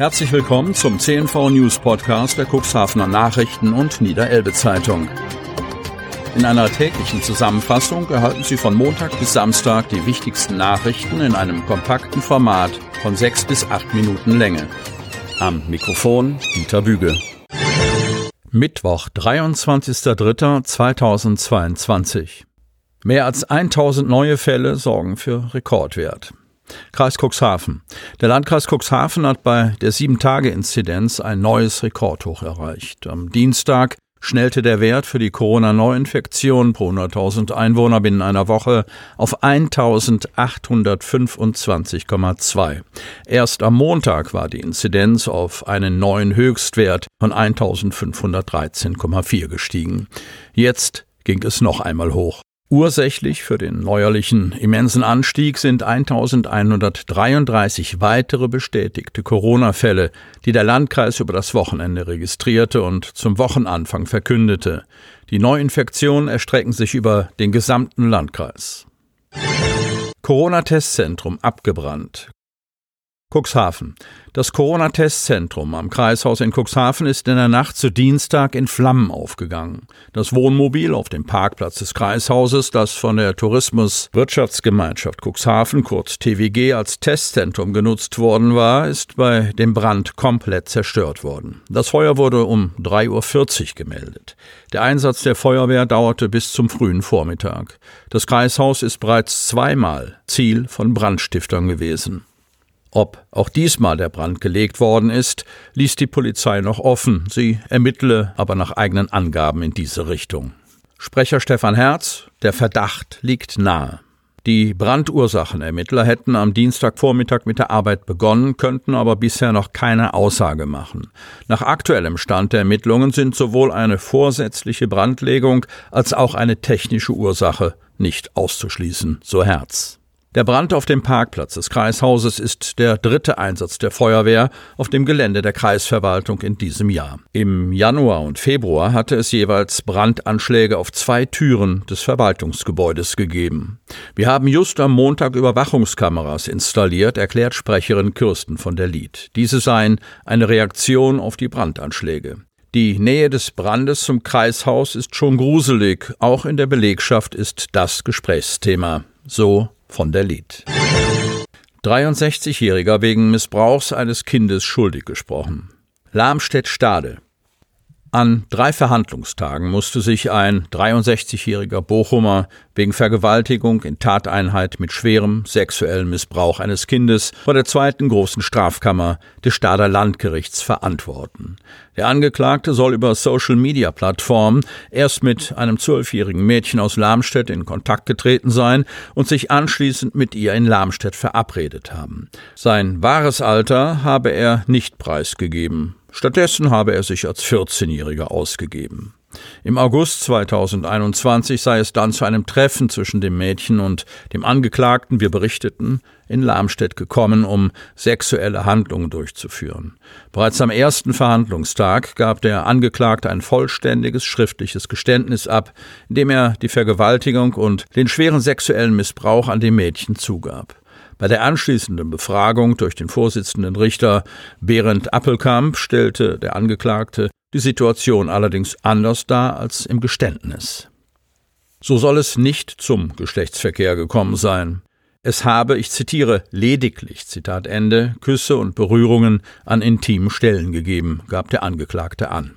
Herzlich willkommen zum CNV News Podcast der Cuxhavener Nachrichten und Niederelbe Zeitung. In einer täglichen Zusammenfassung erhalten Sie von Montag bis Samstag die wichtigsten Nachrichten in einem kompakten Format von sechs bis acht Minuten Länge. Am Mikrofon Dieter Büge. Mittwoch, 23.03.2022. Mehr als 1000 neue Fälle sorgen für Rekordwert. Kreis Cuxhaven. Der Landkreis Cuxhaven hat bei der 7-Tage-Inzidenz ein neues Rekordhoch erreicht. Am Dienstag schnellte der Wert für die Corona-Neuinfektion pro 100.000 Einwohner binnen einer Woche auf 1825,2. Erst am Montag war die Inzidenz auf einen neuen Höchstwert von 1513,4 gestiegen. Jetzt ging es noch einmal hoch. Ursächlich für den neuerlichen immensen Anstieg sind 1133 weitere bestätigte Corona-Fälle, die der Landkreis über das Wochenende registrierte und zum Wochenanfang verkündete. Die Neuinfektionen erstrecken sich über den gesamten Landkreis. Corona-Testzentrum abgebrannt. Cuxhaven. Das Corona-Testzentrum am Kreishaus in Cuxhaven ist in der Nacht zu Dienstag in Flammen aufgegangen. Das Wohnmobil auf dem Parkplatz des Kreishauses, das von der Tourismus-Wirtschaftsgemeinschaft Cuxhaven, kurz TWG, als Testzentrum genutzt worden war, ist bei dem Brand komplett zerstört worden. Das Feuer wurde um 3.40 Uhr gemeldet. Der Einsatz der Feuerwehr dauerte bis zum frühen Vormittag. Das Kreishaus ist bereits zweimal Ziel von Brandstiftern gewesen. Ob auch diesmal der Brand gelegt worden ist, ließ die Polizei noch offen. Sie ermittle aber nach eigenen Angaben in diese Richtung. Sprecher Stefan Herz, der Verdacht liegt nahe. Die Brandursachenermittler hätten am Dienstagvormittag mit der Arbeit begonnen, könnten aber bisher noch keine Aussage machen. Nach aktuellem Stand der Ermittlungen sind sowohl eine vorsätzliche Brandlegung als auch eine technische Ursache nicht auszuschließen, so Herz. Der Brand auf dem Parkplatz des Kreishauses ist der dritte Einsatz der Feuerwehr auf dem Gelände der Kreisverwaltung in diesem Jahr. Im Januar und Februar hatte es jeweils Brandanschläge auf zwei Türen des Verwaltungsgebäudes gegeben. Wir haben just am Montag Überwachungskameras installiert, erklärt Sprecherin Kirsten von der Lied. Diese seien eine Reaktion auf die Brandanschläge. Die Nähe des Brandes zum Kreishaus ist schon gruselig. Auch in der Belegschaft ist das Gesprächsthema. So von der Lied. 63-Jähriger wegen Missbrauchs eines Kindes schuldig gesprochen. Lamstedt-Stade. An drei Verhandlungstagen musste sich ein 63-jähriger Bochumer wegen Vergewaltigung in Tateinheit mit schwerem sexuellem Missbrauch eines Kindes vor der zweiten großen Strafkammer des Stader Landgerichts verantworten. Der Angeklagte soll über Social-Media-Plattformen erst mit einem zwölfjährigen Mädchen aus Lamstedt in Kontakt getreten sein und sich anschließend mit ihr in Lamstedt verabredet haben. Sein wahres Alter habe er nicht preisgegeben. Stattdessen habe er sich als 14-Jähriger ausgegeben. Im August 2021 sei es dann zu einem Treffen zwischen dem Mädchen und dem Angeklagten, wir berichteten, in Lamstedt gekommen, um sexuelle Handlungen durchzuführen. Bereits am ersten Verhandlungstag gab der Angeklagte ein vollständiges schriftliches Geständnis ab, in dem er die Vergewaltigung und den schweren sexuellen Missbrauch an dem Mädchen zugab. Bei der anschließenden Befragung durch den Vorsitzenden Richter Berend Appelkamp stellte der Angeklagte die Situation allerdings anders dar als im Geständnis. So soll es nicht zum Geschlechtsverkehr gekommen sein. Es habe, ich zitiere, lediglich, Zitat Ende, Küsse und Berührungen an intimen Stellen gegeben, gab der Angeklagte an.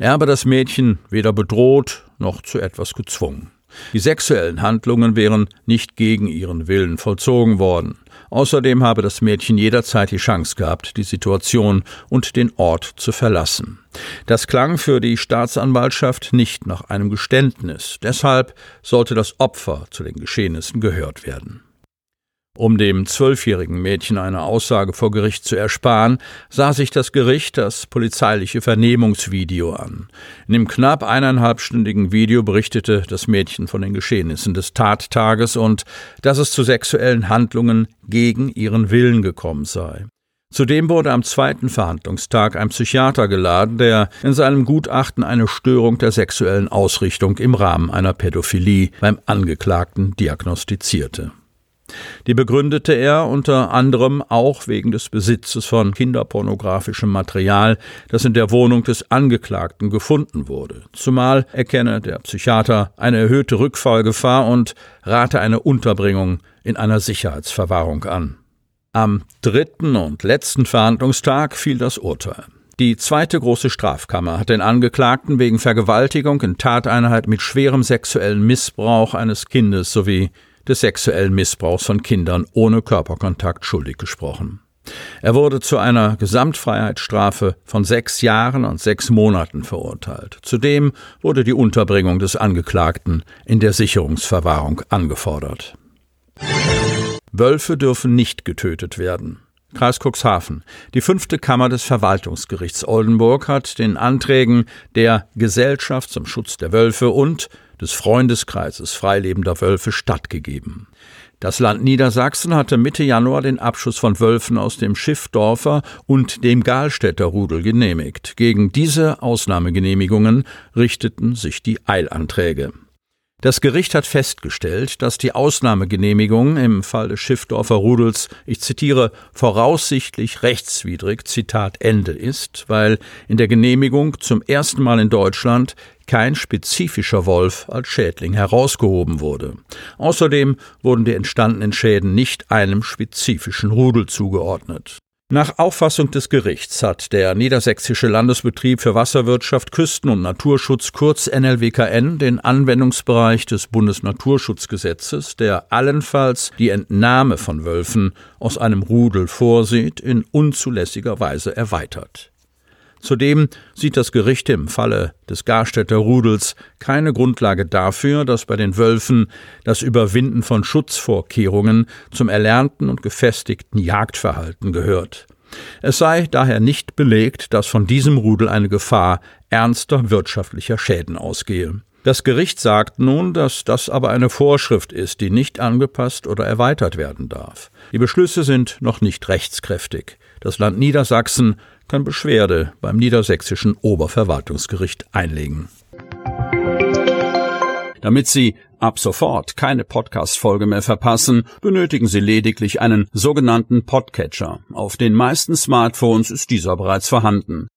Er habe das Mädchen weder bedroht noch zu etwas gezwungen. Die sexuellen Handlungen wären nicht gegen ihren Willen vollzogen worden. Außerdem habe das Mädchen jederzeit die Chance gehabt, die Situation und den Ort zu verlassen. Das klang für die Staatsanwaltschaft nicht nach einem Geständnis. Deshalb sollte das Opfer zu den Geschehnissen gehört werden. Um dem zwölfjährigen Mädchen eine Aussage vor Gericht zu ersparen, sah sich das Gericht das polizeiliche Vernehmungsvideo an. In dem knapp eineinhalbstündigen Video berichtete das Mädchen von den Geschehnissen des Tattages und dass es zu sexuellen Handlungen gegen ihren Willen gekommen sei. Zudem wurde am zweiten Verhandlungstag ein Psychiater geladen, der in seinem Gutachten eine Störung der sexuellen Ausrichtung im Rahmen einer Pädophilie beim Angeklagten diagnostizierte. Die begründete er unter anderem auch wegen des Besitzes von kinderpornografischem Material, das in der Wohnung des Angeklagten gefunden wurde. Zumal erkenne der Psychiater eine erhöhte Rückfallgefahr und rate eine Unterbringung in einer Sicherheitsverwahrung an. Am dritten und letzten Verhandlungstag fiel das Urteil. Die zweite große Strafkammer hat den Angeklagten wegen Vergewaltigung in Tateinheit mit schwerem sexuellen Missbrauch eines Kindes sowie des sexuellen Missbrauchs von Kindern ohne Körperkontakt schuldig gesprochen. Er wurde zu einer Gesamtfreiheitsstrafe von sechs Jahren und sechs Monaten verurteilt. Zudem wurde die Unterbringung des Angeklagten in der Sicherungsverwahrung angefordert. Wölfe dürfen nicht getötet werden. Kreis Cuxhaven. Die fünfte Kammer des Verwaltungsgerichts Oldenburg hat den Anträgen der Gesellschaft zum Schutz der Wölfe und des Freundeskreises freilebender Wölfe stattgegeben. Das Land Niedersachsen hatte Mitte Januar den Abschuss von Wölfen aus dem Schiffdorfer und dem Galstädter Rudel genehmigt. Gegen diese Ausnahmegenehmigungen richteten sich die Eilanträge. Das Gericht hat festgestellt, dass die Ausnahmegenehmigung im Fall des Schiffdorfer Rudels, ich zitiere, voraussichtlich rechtswidrig, Zitat Ende ist, weil in der Genehmigung zum ersten Mal in Deutschland kein spezifischer Wolf als Schädling herausgehoben wurde. Außerdem wurden die entstandenen Schäden nicht einem spezifischen Rudel zugeordnet. Nach Auffassung des Gerichts hat der Niedersächsische Landesbetrieb für Wasserwirtschaft, Küsten- und Naturschutz kurz NLWKN den Anwendungsbereich des Bundesnaturschutzgesetzes, der allenfalls die Entnahme von Wölfen aus einem Rudel vorsieht, in unzulässiger Weise erweitert. Zudem sieht das Gericht im Falle des Garstädter Rudels keine Grundlage dafür, dass bei den Wölfen das Überwinden von Schutzvorkehrungen zum erlernten und gefestigten Jagdverhalten gehört. Es sei daher nicht belegt, dass von diesem Rudel eine Gefahr ernster wirtschaftlicher Schäden ausgehe. Das Gericht sagt nun, dass das aber eine Vorschrift ist, die nicht angepasst oder erweitert werden darf. Die Beschlüsse sind noch nicht rechtskräftig. Das Land Niedersachsen kann Beschwerde beim Niedersächsischen Oberverwaltungsgericht einlegen. Damit Sie ab sofort keine Podcast-Folge mehr verpassen, benötigen Sie lediglich einen sogenannten Podcatcher. Auf den meisten Smartphones ist dieser bereits vorhanden.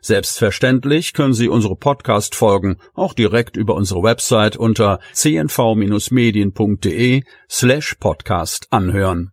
Selbstverständlich können Sie unsere Podcast-Folgen auch direkt über unsere Website unter cnv-medien.de slash podcast anhören.